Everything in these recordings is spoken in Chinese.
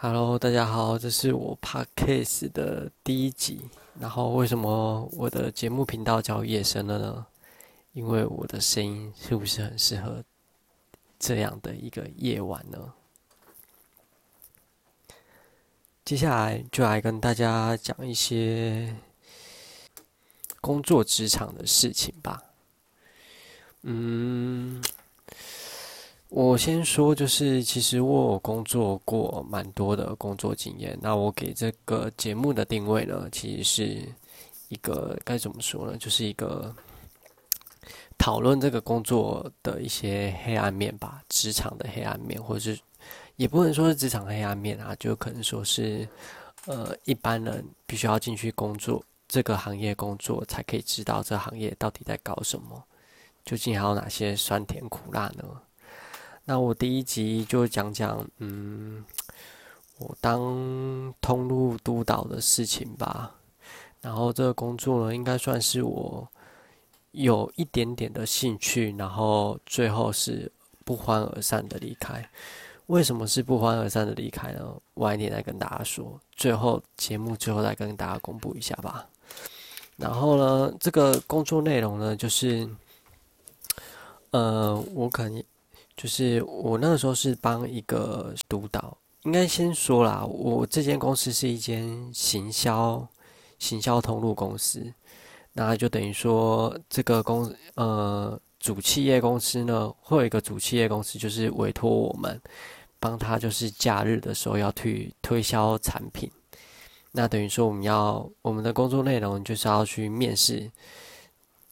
Hello，大家好，这是我 Podcast 的第一集。然后为什么我的节目频道叫夜深了呢？因为我的声音是不是很适合这样的一个夜晚呢？接下来就来跟大家讲一些工作职场的事情吧。嗯。我先说，就是其实我有工作过蛮多的工作经验。那我给这个节目的定位呢，其实是一个该怎么说呢？就是一个讨论这个工作的一些黑暗面吧，职场的黑暗面，或者是也不能说是职场黑暗面啊，就可能说是呃一般人必须要进去工作这个行业工作，才可以知道这行业到底在搞什么，究竟还有哪些酸甜苦辣呢？那我第一集就讲讲，嗯，我当通路督导的事情吧。然后这个工作呢，应该算是我有一点点的兴趣，然后最后是不欢而散的离开。为什么是不欢而散的离开呢？晚一点再跟大家说。最后节目最后再跟大家公布一下吧。然后呢，这个工作内容呢，就是，呃，我可能。就是我那个时候是帮一个督导，应该先说啦，我这间公司是一间行销行销通路公司，那就等于说这个公呃主企业公司呢，会有一个主企业公司，就是委托我们帮他，就是假日的时候要去推销产品，那等于说我们要我们的工作内容就是要去面试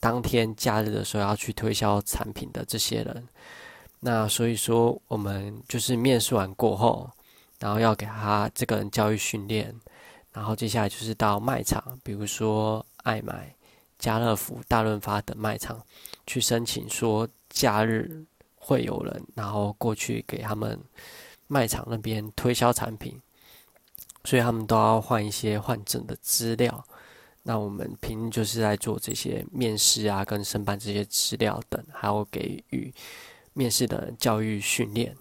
当天假日的时候要去推销产品的这些人。那所以说，我们就是面试完过后，然后要给他这个人教育训练，然后接下来就是到卖场，比如说爱买、家乐福、大润发等卖场去申请，说假日会有人，然后过去给他们卖场那边推销产品，所以他们都要换一些换证的资料。那我们平就是在做这些面试啊，跟申办这些资料等，还有给予。面试的教育训练，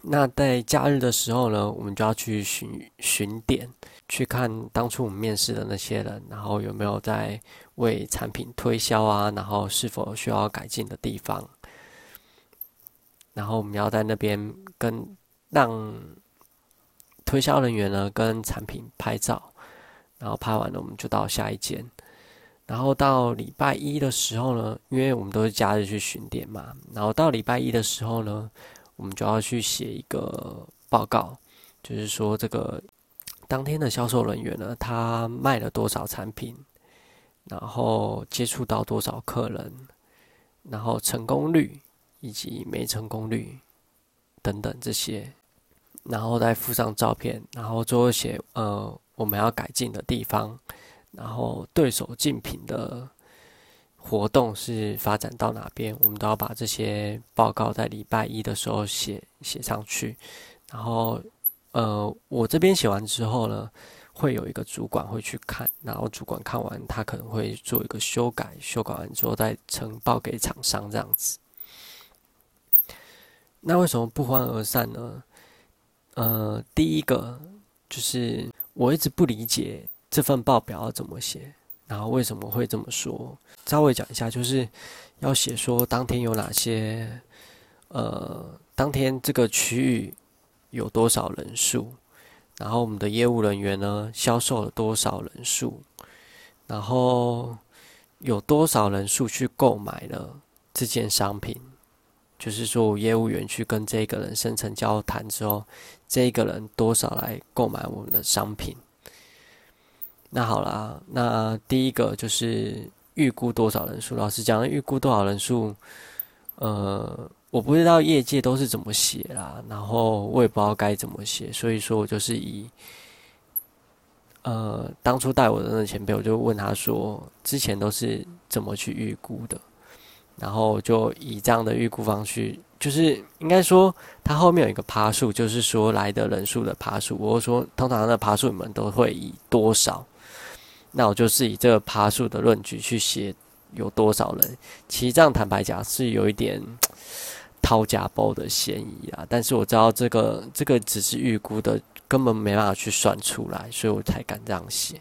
那在假日的时候呢，我们就要去巡巡点，去看当初我们面试的那些人，然后有没有在为产品推销啊，然后是否需要改进的地方，然后我们要在那边跟让推销人员呢跟产品拍照，然后拍完了我们就到下一间。然后到礼拜一的时候呢，因为我们都是假日去巡店嘛，然后到礼拜一的时候呢，我们就要去写一个报告，就是说这个当天的销售人员呢，他卖了多少产品，然后接触到多少客人，然后成功率以及没成功率等等这些，然后再附上照片，然后最后写呃我们要改进的地方。然后对手竞品的活动是发展到哪边，我们都要把这些报告在礼拜一的时候写写上去。然后，呃，我这边写完之后呢，会有一个主管会去看，然后主管看完，他可能会做一个修改，修改完之后再呈报给厂商这样子。那为什么不欢而散呢？呃，第一个就是我一直不理解。这份报表要怎么写？然后为什么会这么说？稍微讲一下，就是要写说当天有哪些，呃，当天这个区域有多少人数，然后我们的业务人员呢销售了多少人数，然后有多少人数去购买了这件商品，就是说业务员去跟这个人深层交谈之后，这个人多少来购买我们的商品。那好啦，那第一个就是预估多少人数。老师讲预估多少人数，呃，我不知道业界都是怎么写啦，然后我也不知道该怎么写，所以说我就是以，呃，当初带我的那个前辈，我就问他说，之前都是怎么去预估的，然后就以这样的预估方式。就是应该说，它后面有一个爬数，就是说来的人数的爬数。我说，通常的爬数你们都会以多少？那我就是以这个爬数的论据去写有多少人。其实这样坦白讲是有一点掏假包的嫌疑啊。但是我知道这个这个只是预估的，根本没办法去算出来，所以我才敢这样写。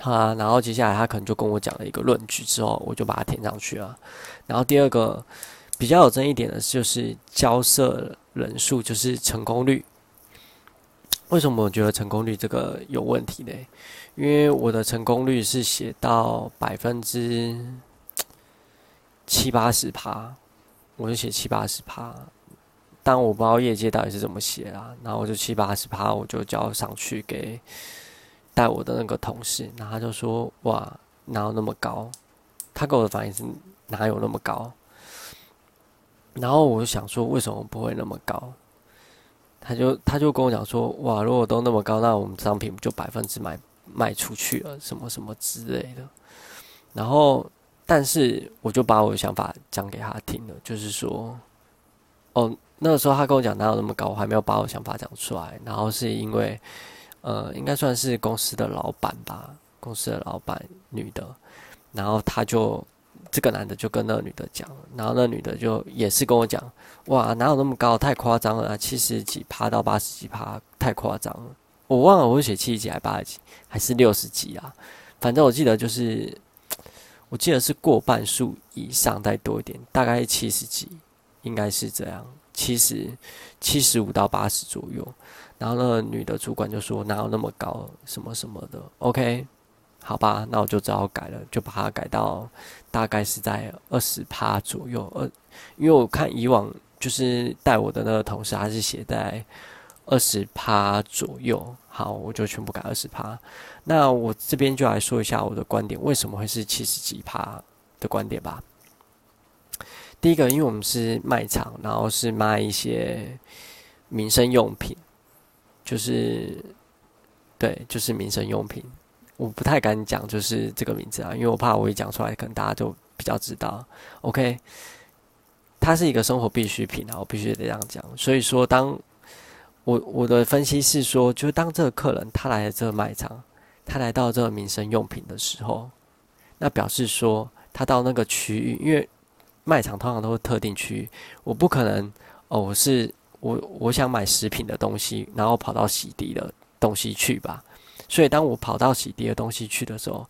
好啊，然后接下来他可能就跟我讲了一个论据之后，我就把它填上去了。然后第二个比较有争议点的就是交涉人数，就是成功率。为什么我觉得成功率这个有问题呢？因为我的成功率是写到百分之七八十趴，我就写七八十趴，但我不知道业界到底是怎么写啦。然后我就七八十趴，我就交上去给带我的那个同事，然后他就说：“哇，哪有那么高？”他给我的反应是：“哪有那么高？”然后我就想说：“为什么不会那么高？”他就他就跟我讲说，哇，如果都那么高，那我们商品就百分之百卖出去了，什么什么之类的。然后，但是我就把我的想法讲给他听了，就是说，哦，那个时候他跟我讲哪有那么高，我还没有把我想法讲出来。然后是因为，呃，应该算是公司的老板吧，公司的老板女的，然后他就。这个男的就跟那个女的讲，然后那女的就也是跟我讲，哇，哪有那么高，太夸张了，七十几趴到八十几趴，太夸张了。我忘了我写七十几还八十几，还是六十几啊？反正我记得就是，我记得是过半数以上再多一点，大概七十几，应该是这样，七十七十五到八十左右。然后那个女的主管就说，哪有那么高，什么什么的，OK。好吧，那我就只好改了，就把它改到大概是在二十趴左右。二，因为我看以往就是带我的那个同事，他是写在二十趴左右。好，我就全部改二十趴。那我这边就来说一下我的观点，为什么会是七十几趴的观点吧。第一个，因为我们是卖场，然后是卖一些民生用品，就是对，就是民生用品。我不太敢讲，就是这个名字啊，因为我怕我一讲出来，可能大家就比较知道。OK，它是一个生活必需品啊，我必须得这样讲。所以说，当我我的分析是说，就是当这个客人他来了这个卖场，他来到这个民生用品的时候，那表示说他到那个区域，因为卖场通常都是特定区域，我不可能哦，我是我我想买食品的东西，然后跑到洗涤的东西去吧。所以，当我跑到洗涤的东西去的时候，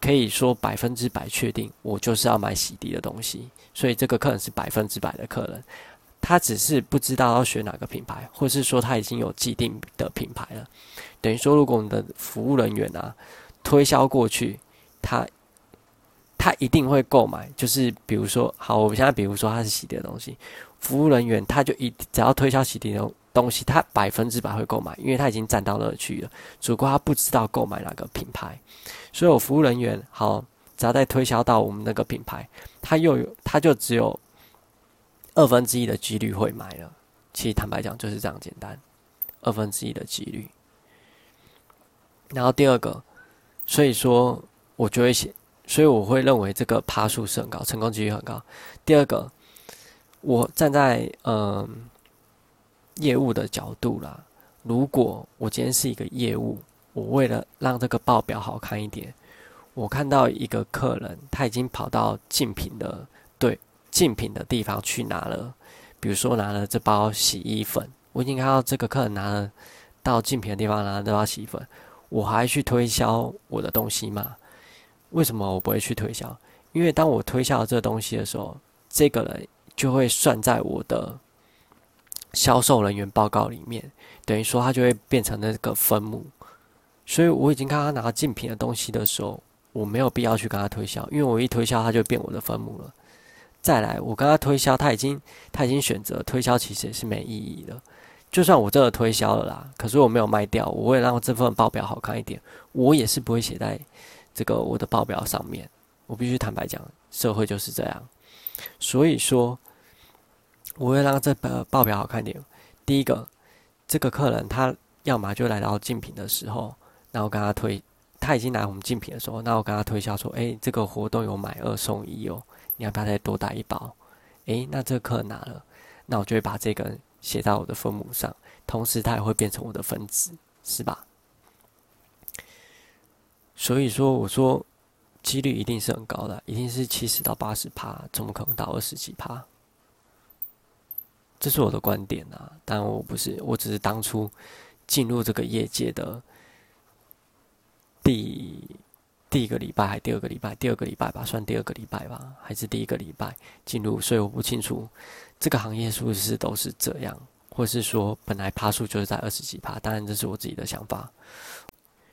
可以说百分之百确定，我就是要买洗涤的东西。所以，这个客人是百分之百的客人，他只是不知道要选哪个品牌，或是说他已经有既定的品牌了。等于说，如果我们的服务人员啊推销过去，他他一定会购买。就是比如说，好，我们现在比如说他是洗涤的东西，服务人员他就一只要推销洗涤的。东西他百分之百会购买，因为他已经占到那去了，只不过他不知道购买哪个品牌，所以我服务人员好，只要再推销到我们那个品牌，他又有他就只有二分之一的几率会买了。其实坦白讲就是这样简单，二分之一的几率。然后第二个，所以说我就会写，所以我会认为这个趴数是很高，成功几率很高。第二个，我站在嗯。业务的角度啦，如果我今天是一个业务，我为了让这个报表好看一点，我看到一个客人他已经跑到竞品的对竞品的地方去拿了，比如说拿了这包洗衣粉，我已经看到这个客人拿了到竞品的地方拿了这包洗衣粉，我还去推销我的东西吗？为什么我不会去推销？因为当我推销这个东西的时候，这个人就会算在我的。销售人员报告里面，等于说他就会变成那个分母，所以我已经看他拿竞品的东西的时候，我没有必要去跟他推销，因为我一推销他就变我的分母了。再来，我跟他推销，他已经他已经选择推销，其实也是没意义的。就算我真的推销了啦，可是我没有卖掉，我为了让这份报表好看一点，我也是不会写在这个我的报表上面。我必须坦白讲，社会就是这样，所以说。我会让这个报表好看点。第一个，这个客人他要么就来到竞品的时候，那我跟他推，他已经来我们竞品的时候，那我跟他推销说：“哎，这个活动有买二送一哦，你要不要再多带一包？”哎，那这个客人拿了，那我就会把这个写在我的分母上，同时它也会变成我的分子，是吧？所以说，我说几率一定是很高的，一定是七十到八十趴，怎么可能到二十几趴？这是我的观点啊，但我不是，我只是当初进入这个业界的第第一个礼拜，还第二个礼拜，第二个礼拜吧，算第二个礼拜吧，还是第一个礼拜进入，所以我不清楚这个行业是不是都是这样，或是说本来爬数就是在二十几爬，当然这是我自己的想法。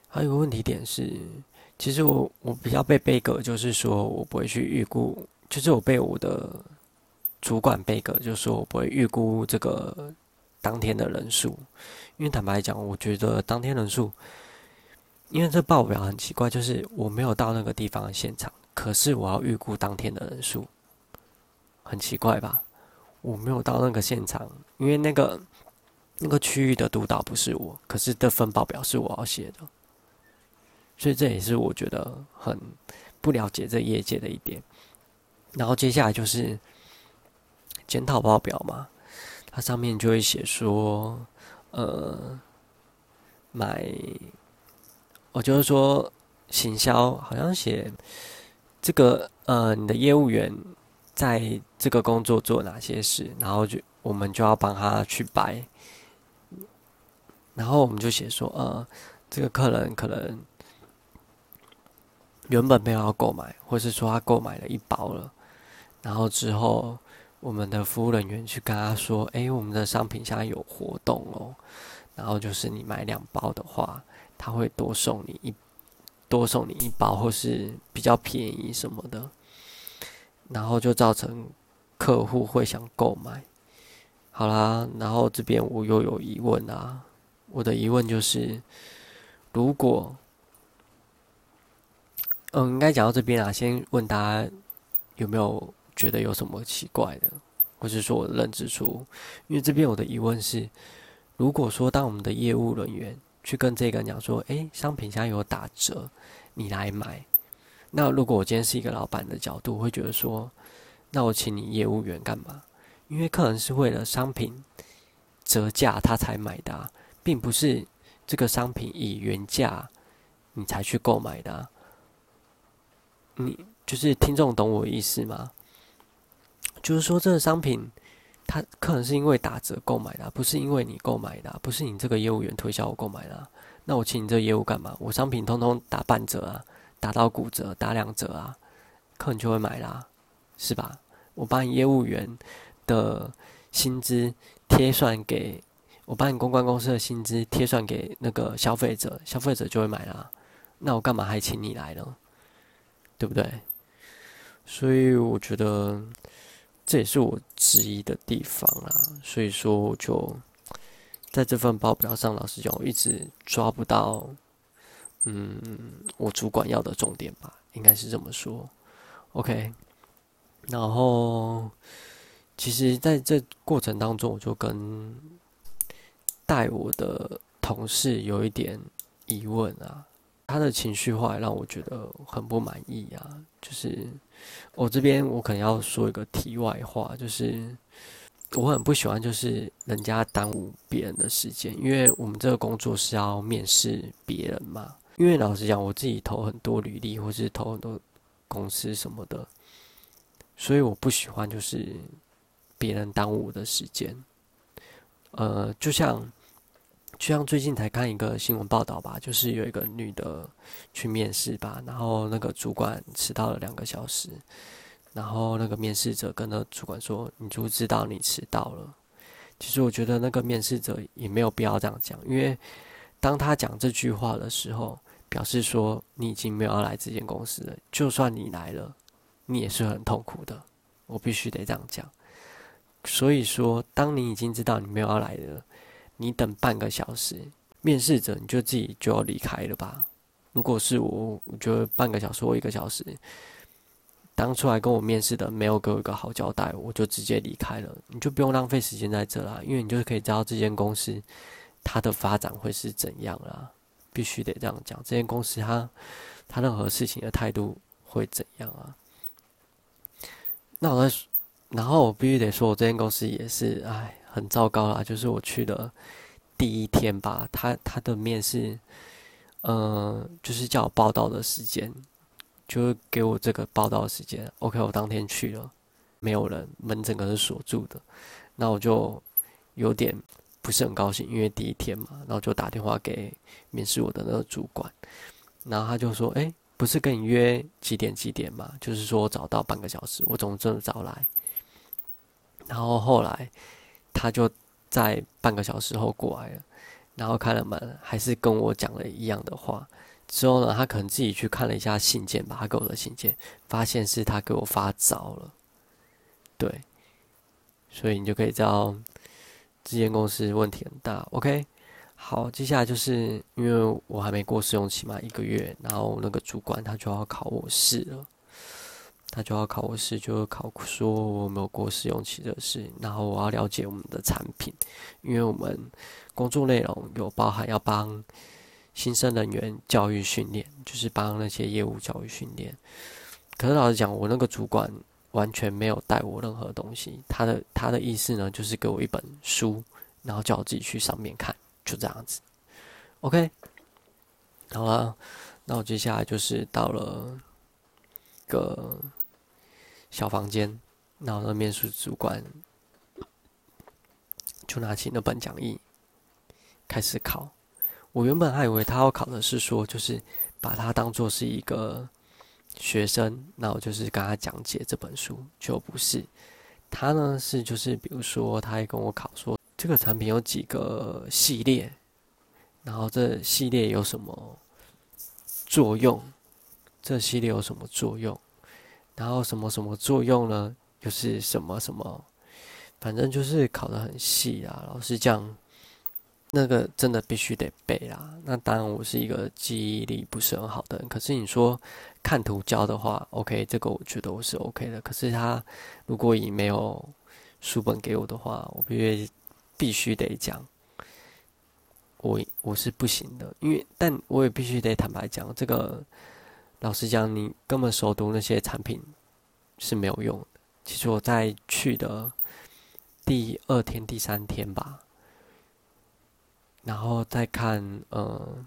还有个问题点是，其实我我比较被背格，就是说我不会去预估，就是我被我的。主管贝格就是说：“我不会预估这个当天的人数，因为坦白讲，我觉得当天人数，因为这报表很奇怪，就是我没有到那个地方的现场，可是我要预估当天的人数，很奇怪吧？我没有到那个现场，因为那个那个区域的督导不是我，可是这份报表是我要写的，所以这也是我觉得很不了解这业界的一点。然后接下来就是。”检讨报表嘛，它上面就会写说，呃，买，我就是说行销，好像写这个呃，你的业务员在这个工作做哪些事，然后就我们就要帮他去摆，然后我们就写说，呃，这个客人可能原本没有要购买，或是说他购买了一包了，然后之后。我们的服务人员去跟他说：“哎，我们的商品现在有活动哦，然后就是你买两包的话，他会多送你一多送你一包，或是比较便宜什么的，然后就造成客户会想购买。好啦，然后这边我又有疑问啊，我的疑问就是，如果，嗯，应该讲到这边啊，先问大家有没有？”觉得有什么奇怪的，或是说我的认知出？因为这边我的疑问是：如果说当我们的业务人员去跟这个人讲说，诶，商品现在有打折，你来买。那如果我今天是一个老板的角度，会觉得说，那我请你业务员干嘛？因为客人是为了商品折价他才买的，并不是这个商品以原价你才去购买的。你就是听众懂我意思吗？就是说，这个商品，他可能是因为打折购买的，不是因为你购买的，不是你这个业务员推销我购买的。那我请你这业务干嘛？我商品通通打半折啊，打到骨折，打两折啊，客人就会买啦，是吧？我把你业务员的薪资贴算给，我把你公关公司的薪资贴算给那个消费者，消费者就会买啦。那我干嘛还请你来呢？对不对？所以我觉得。这也是我质疑的地方啦，所以说我就在这份报表上，老师讲，我一直抓不到，嗯，我主管要的重点吧，应该是这么说。OK，然后其实在这过程当中，我就跟带我的同事有一点疑问啊。他的情绪化让我觉得很不满意啊！就是我这边我可能要说一个题外话，就是我很不喜欢就是人家耽误别人的时间，因为我们这个工作是要面试别人嘛。因为老实讲，我自己投很多履历，或是投很多公司什么的，所以我不喜欢就是别人耽误我的时间。呃，就像。就像最近才看一个新闻报道吧，就是有一个女的去面试吧，然后那个主管迟到了两个小时，然后那个面试者跟那主管说：“你就知道你迟到了。”其实我觉得那个面试者也没有必要这样讲，因为当他讲这句话的时候，表示说你已经没有要来这间公司了。就算你来了，你也是很痛苦的。我必须得这样讲。所以说，当你已经知道你没有要来的。你等半个小时，面试者你就自己就要离开了吧？如果是我，我觉得半个小时或一个小时，当初来跟我面试的没有给我一个好交代，我就直接离开了。你就不用浪费时间在这啦，因为你就是可以知道这间公司它的发展会是怎样啦。必须得这样讲，这间公司它它任何事情的态度会怎样啊？那我再，然后我必须得说，我这间公司也是，唉。很糟糕啦，就是我去的第一天吧，他他的面试，呃，就是叫我报道的时间，就是给我这个报道时间。OK，我当天去了，没有人，门整个是锁住的。那我就有点不是很高兴，因为第一天嘛，然后就打电话给面试我的那个主管，然后他就说：“哎，不是跟你约几点几点嘛？就是说早到半个小时，我总这么早来。”然后后来他就在半个小时后过来了，然后开了门，还是跟我讲了一样的话。之后呢，他可能自己去看了一下信件吧，他给我的信件，发现是他给我发早了，对，所以你就可以知道这间公司问题很大。OK，好，接下来就是因为我还没过试用期嘛，一个月，然后那个主管他就要考我试了，他就要考我试，就考说我没有过试用期的事，然后我要了解我们的产品，因为我们工作内容有包含要帮。新生人员教育训练，就是帮那些业务教育训练。可是老实讲，我那个主管完全没有带我任何东西。他的他的意思呢，就是给我一本书，然后叫我自己去上面看，就这样子。OK，好了，那我接下来就是到了个小房间，然后那面试主管就拿起那本讲义开始考。我原本还以为他要考的是说，就是把他当做是一个学生，那我就是跟他讲解这本书，就不是。他呢是就是比如说，他还跟我考说，这个产品有几个系列，然后这系列有什么作用，这系列有什么作用，然后什么什么作用呢？又是什么什么？反正就是考的很细啊，老师讲。那个真的必须得背啦。那当然，我是一个记忆力不是很好的人。可是你说看图教的话，OK，这个我觉得我是 OK 的。可是他如果以没有书本给我的话，我必须必须得讲，我我是不行的。因为，但我也必须得坦白讲，这个老实讲，你根本熟读那些产品是没有用的。其实我在去的第二天、第三天吧。然后再看，呃，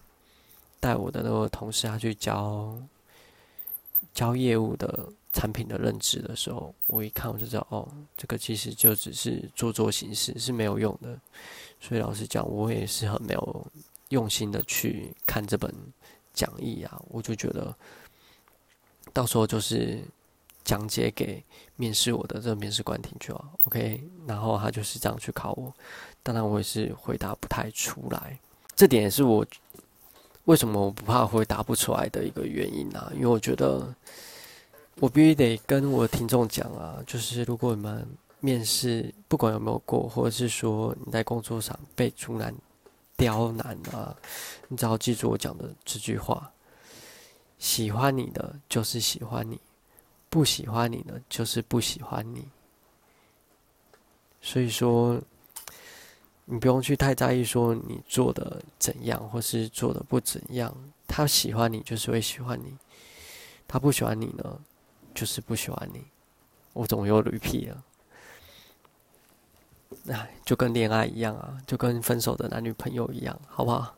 带我的那个同事他去教教业务的产品的认知的时候，我一看我就知道，哦，这个其实就只是做做形式，是没有用的。所以老实讲，我也是很没有用心的去看这本讲义啊。我就觉得，到时候就是讲解给面试我的这个面试官听就好，OK。然后他就是这样去考我。当然，我也是回答不太出来，这点也是我为什么我不怕回答不出来的一个原因啊。因为我觉得我必须得跟我的听众讲啊，就是如果你们面试不管有没有过，或者是说你在工作上被阻拦、刁难啊，你只要记住我讲的这句话：喜欢你的就是喜欢你，不喜欢你的就是不喜欢你。所以说。你不用去太在意说你做的怎样，或是做的不怎样。他喜欢你就是会喜欢你，他不喜欢你呢，就是不喜欢你。我总又驴屁了，哎，就跟恋爱一样啊，就跟分手的男女朋友一样，好不好？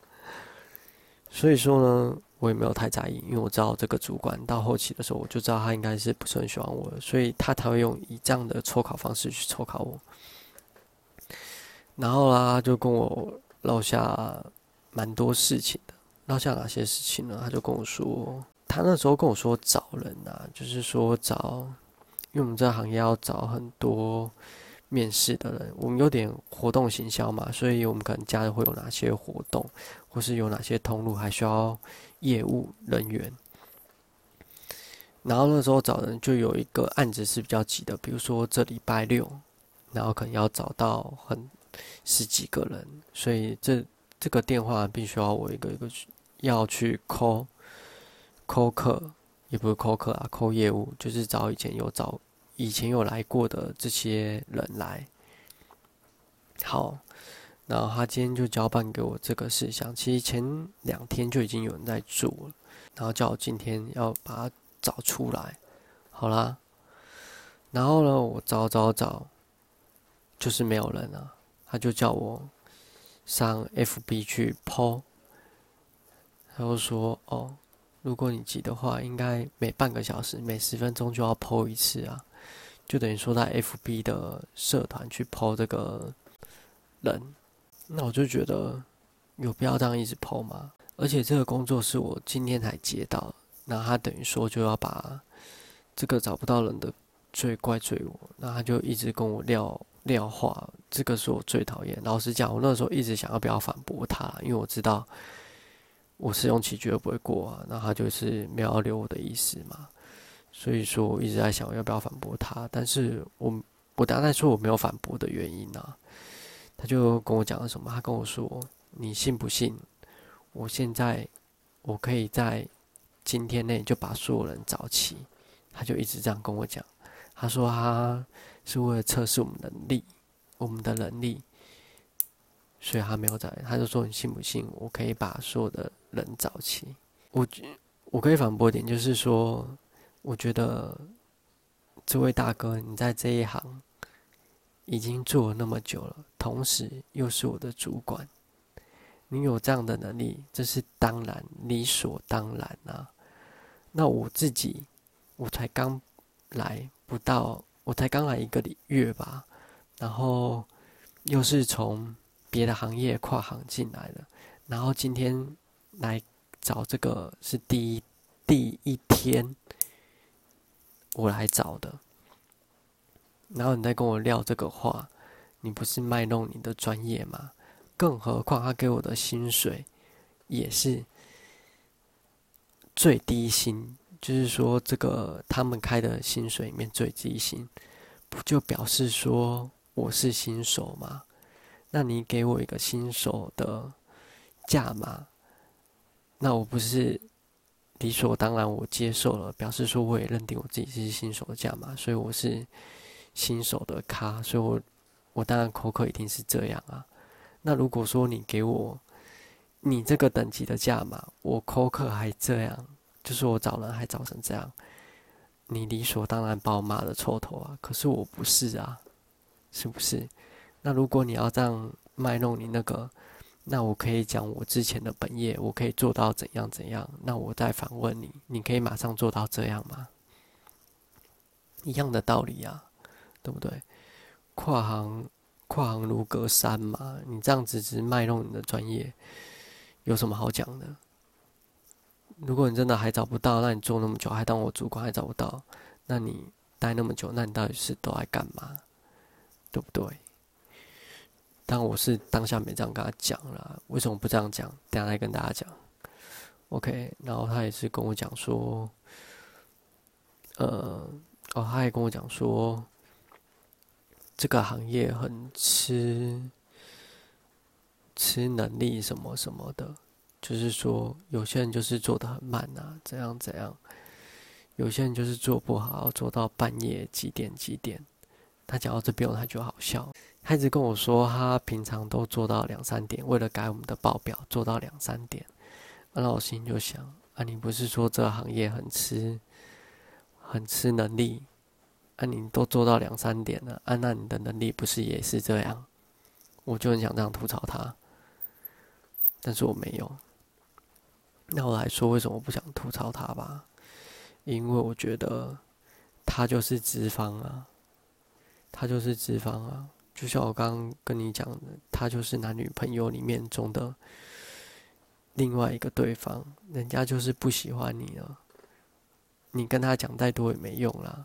所以说呢，我也没有太在意，因为我知道这个主管到后期的时候，我就知道他应该是不是很喜欢我，所以他才会用以这样的抽考方式去抽考我。然后啦，就跟我落下蛮多事情的。落下哪些事情呢？他就跟我说，他那时候跟我说找人啊，就是说找，因为我们这行业要找很多面试的人。我们有点活动行销嘛，所以我们可能加的会有哪些活动，或是有哪些通路还需要业务人员。然后那时候找人就有一个案子是比较急的，比如说这礼拜六，然后可能要找到很。十几个人，所以这这个电话必须要我一个一个去要去 call call 客，也不是 call 客啊，call 业务，就是找以前有找以前有来过的这些人来。好，然后他今天就交办给我这个事项，其实前两天就已经有人在做了，然后叫我今天要把它找出来。好啦，然后呢，我找找找，就是没有人啊。他就叫我上 FB 去 PO，他就说：“哦，如果你急的话，应该每半个小时、每十分钟就要 PO 一次啊，就等于说在 FB 的社团去 PO 这个人，那我就觉得有必要这样一直 PO 吗？而且这个工作是我今天才接到，那他等于说就要把这个找不到人的罪怪罪我，那他就一直跟我撂撂话，这个是我最讨厌。老实讲，我那时候一直想要不要反驳他，因为我知道我试用期绝对不会过啊，那他就是没有留我的意思嘛。所以说，我一直在想我要不要反驳他，但是我我刚才说我没有反驳的原因呢，他就跟我讲了什么？他跟我说：“你信不信？我现在我可以在今天内就把所有人找齐。”他就一直这样跟我讲。他说他是为了测试我们能力，我们的能力，所以他没有在。他就说：“你信不信？我可以把所有的人找齐？”我我可以反驳点，就是说。我觉得这位大哥，你在这一行已经做了那么久了，同时又是我的主管，你有这样的能力，这是当然理所当然啊。那我自己，我才刚来不到，我才刚来一个月吧，然后又是从别的行业跨行进来的，然后今天来找这个是第一第一天。我来找的，然后你再跟我撂这个话，你不是卖弄你的专业吗？更何况他给我的薪水也是最低薪，就是说这个他们开的薪水里面最低薪，不就表示说我是新手吗？那你给我一个新手的价码，那我不是？理所当然，我接受了，表示说我也认定我自己是新手的价码，所以我是新手的咖，所以我我当然口渴一定是这样啊。那如果说你给我你这个等级的价码，我口渴还这样，就是我找人还找成这样，你理所当然把我骂的臭头啊。可是我不是啊，是不是？那如果你要这样卖弄你那个。那我可以讲我之前的本业，我可以做到怎样怎样。那我再反问你，你可以马上做到这样吗？一样的道理啊，对不对？跨行跨行如隔山嘛，你这样子只是卖弄你的专业，有什么好讲的？如果你真的还找不到，那你做那么久还当我主管还找不到，那你待那么久，那你到底是都在干嘛？对不对？但我是当下没这样跟他讲了，为什么不这样讲？等下再跟大家讲。OK，然后他也是跟我讲说，呃，哦，他也跟我讲说，这个行业很吃吃能力什么什么的，就是说有些人就是做的很慢啊，怎样怎样，有些人就是做不好，做到半夜几点几点。他讲到这边，他就好笑。他一直跟我说，他平常都做到两三点，为了改我们的报表，做到两三点。那我心就想：啊，你不是说这个行业很吃、很吃能力？啊，你都做到两三点了，啊，那你的能力不是也是这样？我就很想这样吐槽他，但是我没有。那我来说，为什么我不想吐槽他吧？因为我觉得他就是脂肪啊。他就是脂肪啊，就像我刚刚跟你讲的，他就是男女朋友里面中的另外一个对方，人家就是不喜欢你了，你跟他讲再多也没用啦，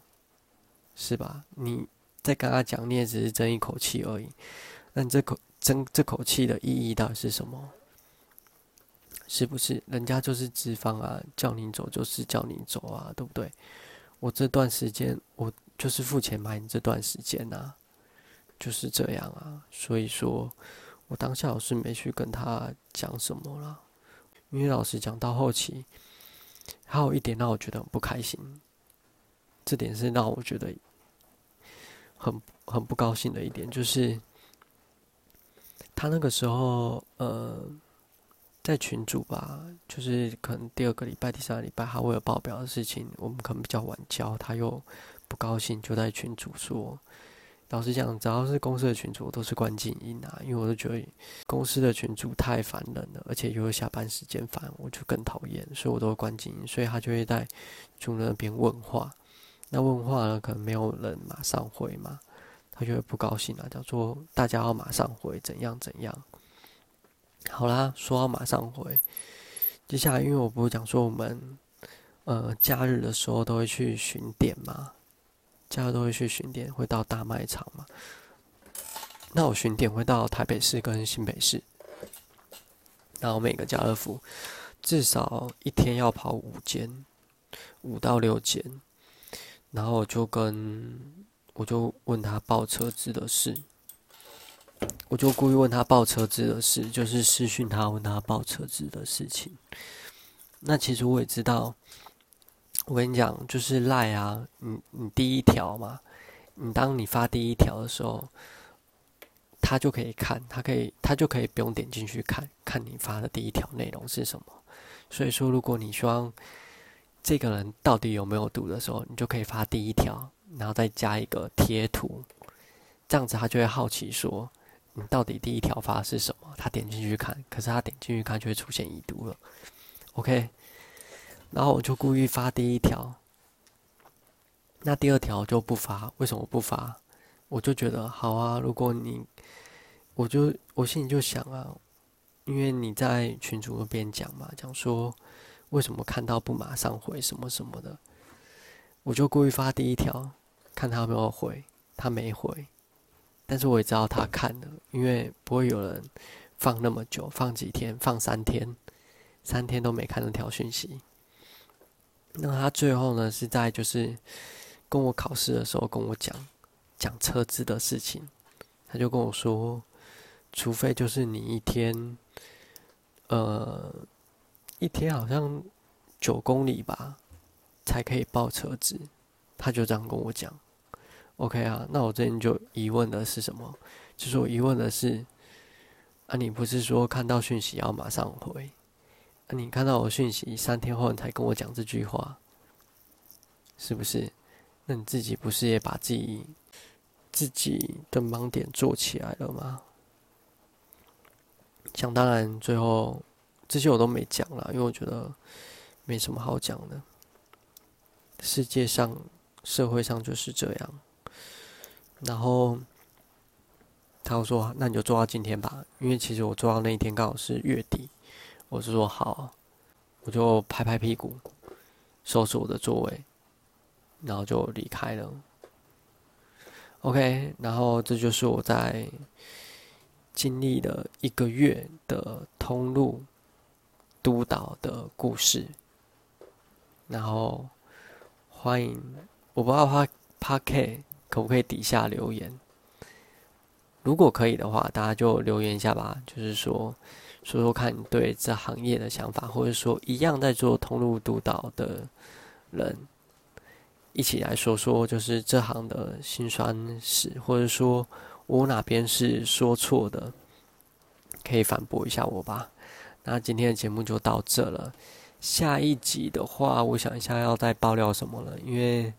是吧？你再跟他讲，你也只是争一口气而已。那这口争这口气的意义到底是什么？是不是人家就是脂肪啊？叫你走就是叫你走啊，对不对？我这段时间我。就是付钱买你这段时间呐，就是这样啊。所以说，我当下我是没去跟他讲什么了，因为老实讲到后期，还有一点让我觉得很不开心，这点是让我觉得很很不高兴的一点，就是他那个时候呃，在群主吧，就是可能第二个礼拜、第三个礼拜他会有报表的事情，我们可能比较晚交，他又。不高兴就在群主说，老实讲，只要是公司的群主，我都是关静音啊，因为我都觉得公司的群主太烦人了，而且又有下班时间烦，我就更讨厌，所以我都会关静音。所以他就会在主那边问话，那问话呢，可能没有人马上回嘛，他就会不高兴了，叫做大家要马上回，怎样怎样。好啦，说要马上回，接下来因为我不是讲说我们呃假日的时候都会去巡店嘛，假日都会去巡店，会到大卖场嘛。那我巡店会到台北市跟新北市，然后每个家乐福至少一天要跑五间，五到六间。然后我就跟我就问他报车子的事，我就故意问他报车子的事，就是私讯他问他报车子的事情。那其实我也知道，我跟你讲，就是赖啊，你你第一条嘛，你当你发第一条的时候，他就可以看，他可以他就可以不用点进去看看你发的第一条内容是什么。所以说，如果你希望这个人到底有没有读的时候，你就可以发第一条，然后再加一个贴图，这样子他就会好奇说，你到底第一条发的是什么？他点进去看，可是他点进去看就会出现已读了。OK，然后我就故意发第一条，那第二条就不发。为什么不发？我就觉得好啊，如果你，我就我心里就想啊，因为你在群主那边讲嘛，讲说。为什么看到不马上回什么什么的？我就故意发第一条，看他有没有回，他没回，但是我也知道他看了，因为不会有人放那么久，放几天，放三天，三天都没看那条讯息。那他最后呢，是在就是跟我考试的时候跟我讲讲车资的事情，他就跟我说，除非就是你一天，呃。一天好像九公里吧，才可以报车子。他就这样跟我讲。OK 啊，那我这边就疑问的是什么？就是我疑问的是，啊，你不是说看到讯息要马上回？啊，你看到我讯息三天后你才跟我讲这句话，是不是？那你自己不是也把自己自己的盲点做起来了吗？想当然，最后。这些我都没讲了，因为我觉得没什么好讲的。世界上、社会上就是这样。然后他说：“那你就做到今天吧。”因为其实我做到那一天刚好是月底，我是说好，我就拍拍屁股，收拾我的座位，然后就离开了。OK，然后这就是我在经历了一个月的通路。督导的故事，然后欢迎，我不知道他 p K 可不可以底下留言，如果可以的话，大家就留言一下吧，就是说说说看你对这行业的想法，或者说一样在做通路督导的人，一起来说说就是这行的辛酸史，或者说我哪边是说错的，可以反驳一下我吧。那今天的节目就到这了。下一集的话，我想一下要再爆料什么了，因为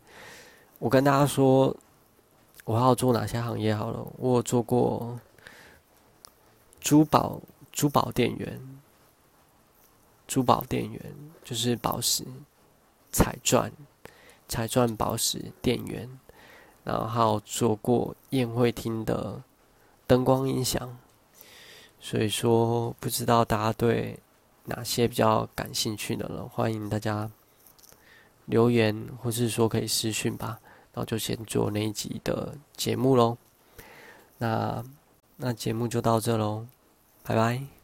我跟大家说，我要做哪些行业好了。我有做过珠宝珠宝店员，珠宝店员就是宝石彩钻彩钻宝石店员，然后还有做过宴会厅的灯光音响。所以说，不知道大家对哪些比较感兴趣的呢？欢迎大家留言，或是说可以私讯吧。然后就先做那一集的节目喽。那那节目就到这喽，拜拜。